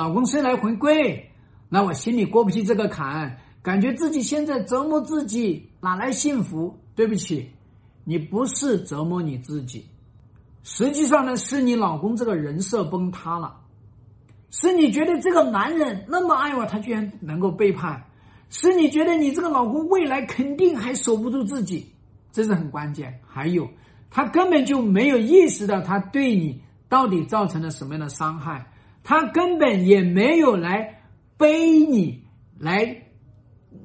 老公虽来回归，那我心里过不去这个坎，感觉自己现在折磨自己，哪来幸福？对不起，你不是折磨你自己，实际上呢，是你老公这个人设崩塌了，是你觉得这个男人那么爱我，他居然能够背叛，是你觉得你这个老公未来肯定还守不住自己，这是很关键。还有，他根本就没有意识到他对你到底造成了什么样的伤害。他根本也没有来背你，来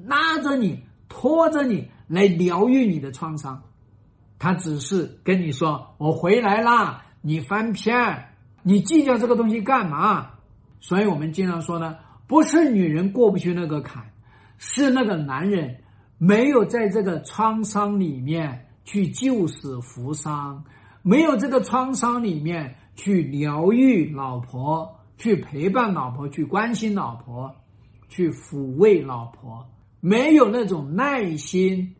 拉着你，拖着你来疗愈你的创伤，他只是跟你说：“我回来啦，你翻篇，你计较这个东西干嘛？”所以我们经常说呢，不是女人过不去那个坎，是那个男人没有在这个创伤里面去救死扶伤，没有这个创伤里面去疗愈老婆。去陪伴老婆，去关心老婆，去抚慰老婆，没有那种耐心，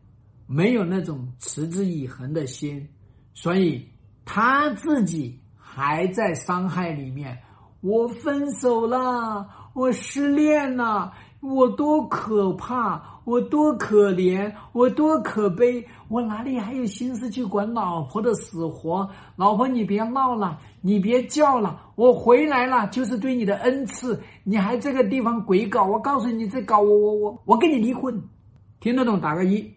没有那种持之以恒的心，所以他自己还在伤害里面。我分手了，我失恋了。我多可怕，我多可怜，我多可悲，我哪里还有心思去管老婆的死活？老婆，你别闹了，你别叫了，我回来了，就是对你的恩赐。你还这个地方鬼搞，我告诉你，这搞我我我我跟你离婚，听得懂打个一。